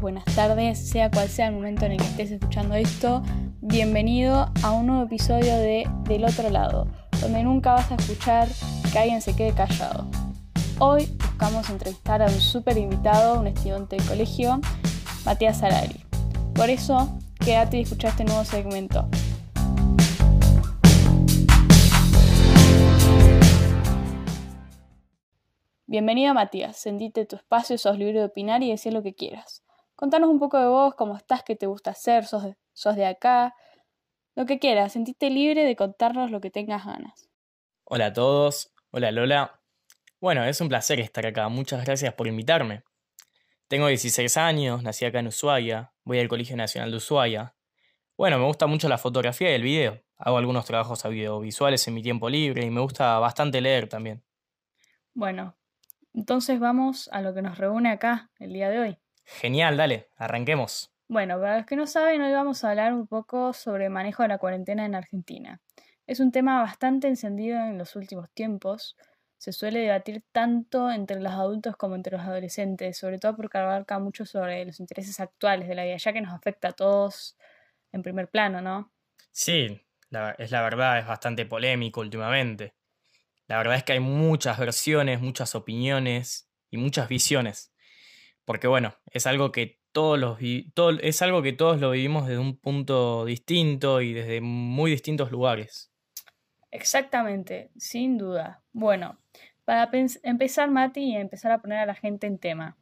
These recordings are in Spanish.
buenas tardes, sea cual sea el momento en el que estés escuchando esto. Bienvenido a un nuevo episodio de Del otro lado, donde nunca vas a escuchar que alguien se quede callado. Hoy buscamos entrevistar a un súper invitado, un estudiante de colegio, Matías Salari. Por eso, quédate y escucha este nuevo segmento. Bienvenido Matías, sentite tu espacio, sos libre de opinar y decir lo que quieras. Contanos un poco de vos, cómo estás, qué te gusta hacer, sos de, sos de acá, lo que quieras, sentite libre de contarnos lo que tengas ganas. Hola a todos, hola Lola. Bueno, es un placer estar acá, muchas gracias por invitarme. Tengo 16 años, nací acá en Ushuaia, voy al Colegio Nacional de Ushuaia. Bueno, me gusta mucho la fotografía y el video. Hago algunos trabajos audiovisuales en mi tiempo libre y me gusta bastante leer también. Bueno, entonces vamos a lo que nos reúne acá el día de hoy. Genial, dale, arranquemos. Bueno, para los que no saben, hoy vamos a hablar un poco sobre el manejo de la cuarentena en Argentina. Es un tema bastante encendido en los últimos tiempos. Se suele debatir tanto entre los adultos como entre los adolescentes, sobre todo porque abarca mucho sobre los intereses actuales de la vida, ya que nos afecta a todos en primer plano, ¿no? Sí, es la verdad, es bastante polémico últimamente. La verdad es que hay muchas versiones, muchas opiniones y muchas visiones. Porque bueno, es algo que todos los es algo que todos lo vivimos desde un punto distinto y desde muy distintos lugares. Exactamente, sin duda. Bueno, para empezar, Mati, y empezar a poner a la gente en tema.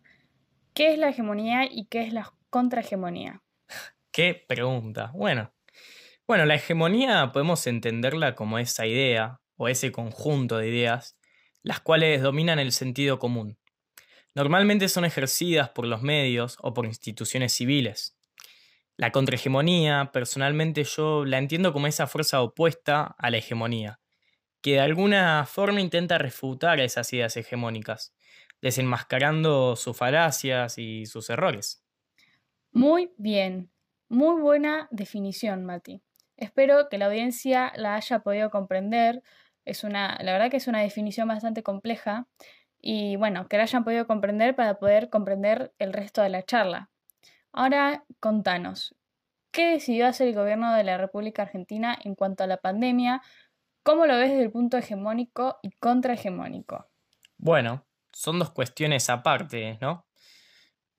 ¿Qué es la hegemonía y qué es la contrahegemonía? Qué pregunta. Bueno, bueno, la hegemonía podemos entenderla como esa idea o ese conjunto de ideas, las cuales dominan el sentido común. Normalmente son ejercidas por los medios o por instituciones civiles. La contrahegemonía, personalmente yo la entiendo como esa fuerza opuesta a la hegemonía, que de alguna forma intenta refutar esas ideas hegemónicas, desenmascarando sus falacias y sus errores. Muy bien, muy buena definición, Mati. Espero que la audiencia la haya podido comprender es una, la verdad que es una definición bastante compleja y bueno, que la hayan podido comprender para poder comprender el resto de la charla. Ahora, contanos, ¿qué decidió hacer el gobierno de la República Argentina en cuanto a la pandemia? ¿Cómo lo ves desde el punto hegemónico y contrahegemónico? Bueno, son dos cuestiones aparte, ¿no?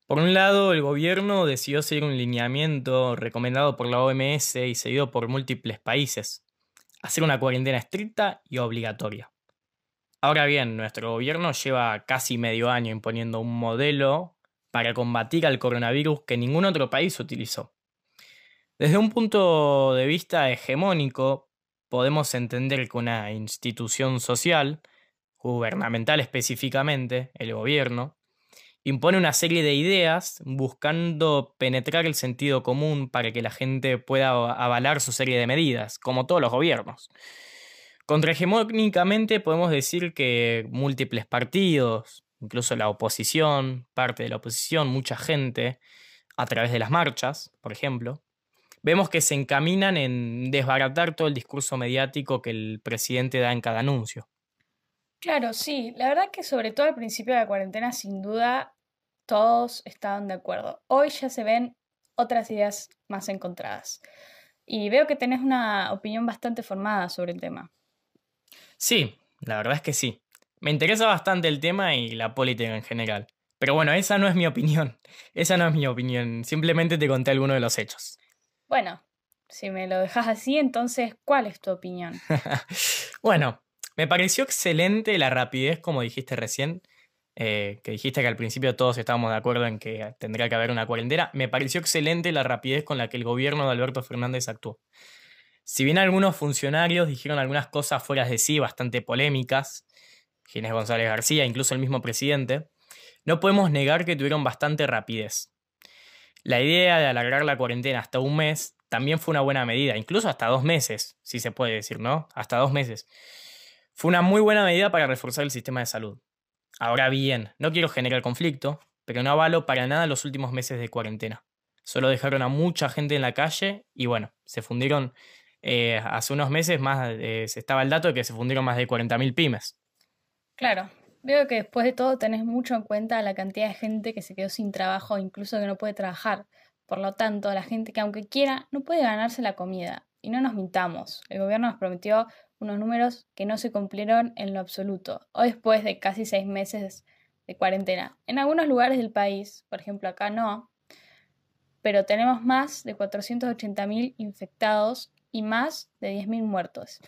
Por un lado, el gobierno decidió seguir un lineamiento recomendado por la OMS y seguido por múltiples países, hacer una cuarentena estricta y obligatoria. Ahora bien, nuestro gobierno lleva casi medio año imponiendo un modelo para combatir al coronavirus que ningún otro país utilizó. Desde un punto de vista hegemónico, podemos entender que una institución social, gubernamental específicamente, el gobierno, impone una serie de ideas buscando penetrar el sentido común para que la gente pueda avalar su serie de medidas, como todos los gobiernos. Contrahegemónicamente podemos decir que múltiples partidos, incluso la oposición, parte de la oposición, mucha gente, a través de las marchas, por ejemplo, vemos que se encaminan en desbaratar todo el discurso mediático que el presidente da en cada anuncio. Claro, sí. La verdad que sobre todo al principio de la cuarentena, sin duda, todos estaban de acuerdo. Hoy ya se ven otras ideas más encontradas. Y veo que tenés una opinión bastante formada sobre el tema. Sí, la verdad es que sí. Me interesa bastante el tema y la política en general. Pero bueno, esa no es mi opinión. Esa no es mi opinión. Simplemente te conté algunos de los hechos. Bueno, si me lo dejas así, entonces, ¿cuál es tu opinión? bueno, me pareció excelente la rapidez, como dijiste recién, eh, que dijiste que al principio todos estábamos de acuerdo en que tendría que haber una cuarentena. Me pareció excelente la rapidez con la que el gobierno de Alberto Fernández actuó. Si bien algunos funcionarios dijeron algunas cosas fuera de sí, bastante polémicas, Ginés González García, incluso el mismo presidente, no podemos negar que tuvieron bastante rapidez. La idea de alargar la cuarentena hasta un mes también fue una buena medida, incluso hasta dos meses, si se puede decir, ¿no? Hasta dos meses. Fue una muy buena medida para reforzar el sistema de salud. Ahora bien, no quiero generar conflicto, pero no avalo para nada los últimos meses de cuarentena. Solo dejaron a mucha gente en la calle y bueno, se fundieron, eh, hace unos meses más, eh, estaba el dato de que se fundieron más de 40.000 pymes. Claro, Veo que después de todo tenés mucho en cuenta la cantidad de gente que se quedó sin trabajo, incluso que no puede trabajar. Por lo tanto, la gente que aunque quiera no puede ganarse la comida. Y no nos mintamos, el gobierno nos prometió unos números que no se cumplieron en lo absoluto, o después de casi seis meses de cuarentena. En algunos lugares del país, por ejemplo acá no, pero tenemos más de 480.000 infectados y más de 10.000 muertos.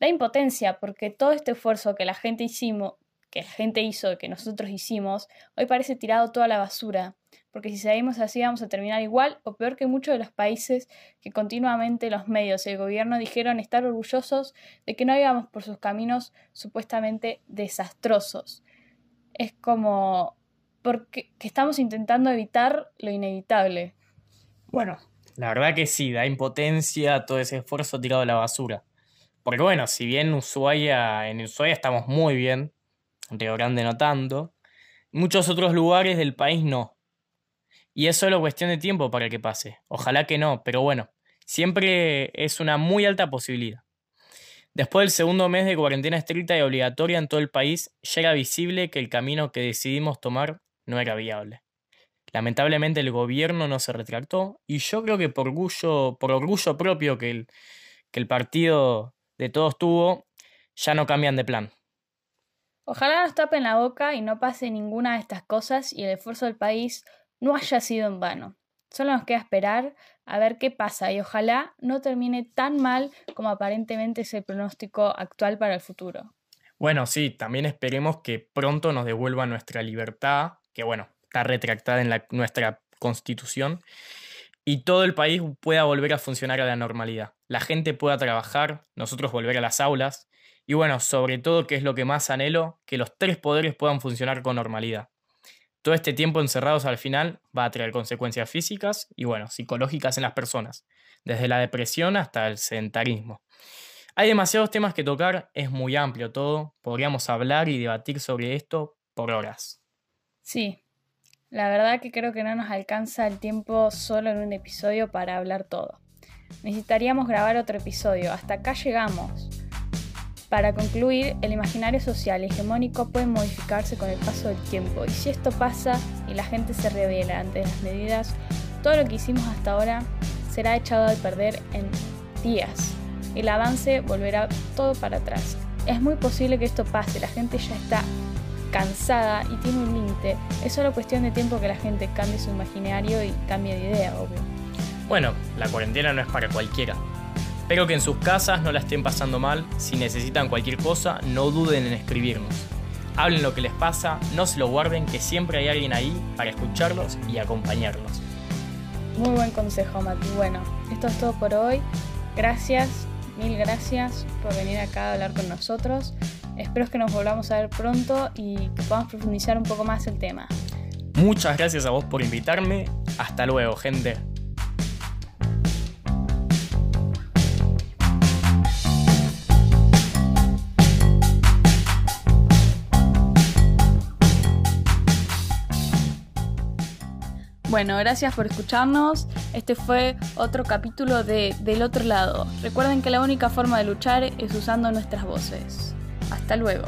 Da impotencia porque todo este esfuerzo que la gente hicimos, que la gente hizo, que nosotros hicimos, hoy parece tirado toda la basura, porque si seguimos así vamos a terminar igual o peor que muchos de los países que continuamente los medios y el gobierno dijeron estar orgullosos de que no íbamos por sus caminos supuestamente desastrosos. Es como porque que estamos intentando evitar lo inevitable. Bueno, la verdad que sí, da impotencia todo ese esfuerzo tirado a la basura. Porque bueno, si bien Ushuaia, en Ushuaia estamos muy bien, Río Grande no tanto, muchos otros lugares del país no. Y es solo cuestión de tiempo para que pase. Ojalá que no, pero bueno, siempre es una muy alta posibilidad. Después del segundo mes de cuarentena estricta y obligatoria en todo el país, ya era visible que el camino que decidimos tomar no era viable. Lamentablemente el gobierno no se retractó y yo creo que por orgullo, por orgullo propio que el, que el partido de todos tuvo, ya no cambian de plan. Ojalá nos tapen la boca y no pase ninguna de estas cosas y el esfuerzo del país no haya sido en vano. Solo nos queda esperar a ver qué pasa y ojalá no termine tan mal como aparentemente es el pronóstico actual para el futuro. Bueno, sí, también esperemos que pronto nos devuelvan nuestra libertad, que bueno, está retractada en la, nuestra constitución, y todo el país pueda volver a funcionar a la normalidad. La gente pueda trabajar, nosotros volver a las aulas, y bueno, sobre todo, que es lo que más anhelo, que los tres poderes puedan funcionar con normalidad. Todo este tiempo encerrados al final va a traer consecuencias físicas y bueno, psicológicas en las personas, desde la depresión hasta el sedentarismo. Hay demasiados temas que tocar, es muy amplio todo, podríamos hablar y debatir sobre esto por horas. Sí, la verdad que creo que no nos alcanza el tiempo solo en un episodio para hablar todo. Necesitaríamos grabar otro episodio, hasta acá llegamos. Para concluir, el imaginario social hegemónico puede modificarse con el paso del tiempo y si esto pasa y la gente se revela ante las medidas, todo lo que hicimos hasta ahora será echado al perder en días. El avance volverá todo para atrás. Es muy posible que esto pase, la gente ya está cansada y tiene un límite. Es solo cuestión de tiempo que la gente cambie su imaginario y cambie de idea, obvio. Bueno, la cuarentena no es para cualquiera. Espero que en sus casas no la estén pasando mal. Si necesitan cualquier cosa, no duden en escribirnos. Hablen lo que les pasa, no se lo guarden, que siempre hay alguien ahí para escucharlos y acompañarlos. Muy buen consejo, Mati. Bueno, esto es todo por hoy. Gracias, mil gracias por venir acá a hablar con nosotros. Espero que nos volvamos a ver pronto y que podamos profundizar un poco más el tema. Muchas gracias a vos por invitarme. Hasta luego, gente. Bueno, gracias por escucharnos. Este fue otro capítulo de Del otro lado. Recuerden que la única forma de luchar es usando nuestras voces. Hasta luego.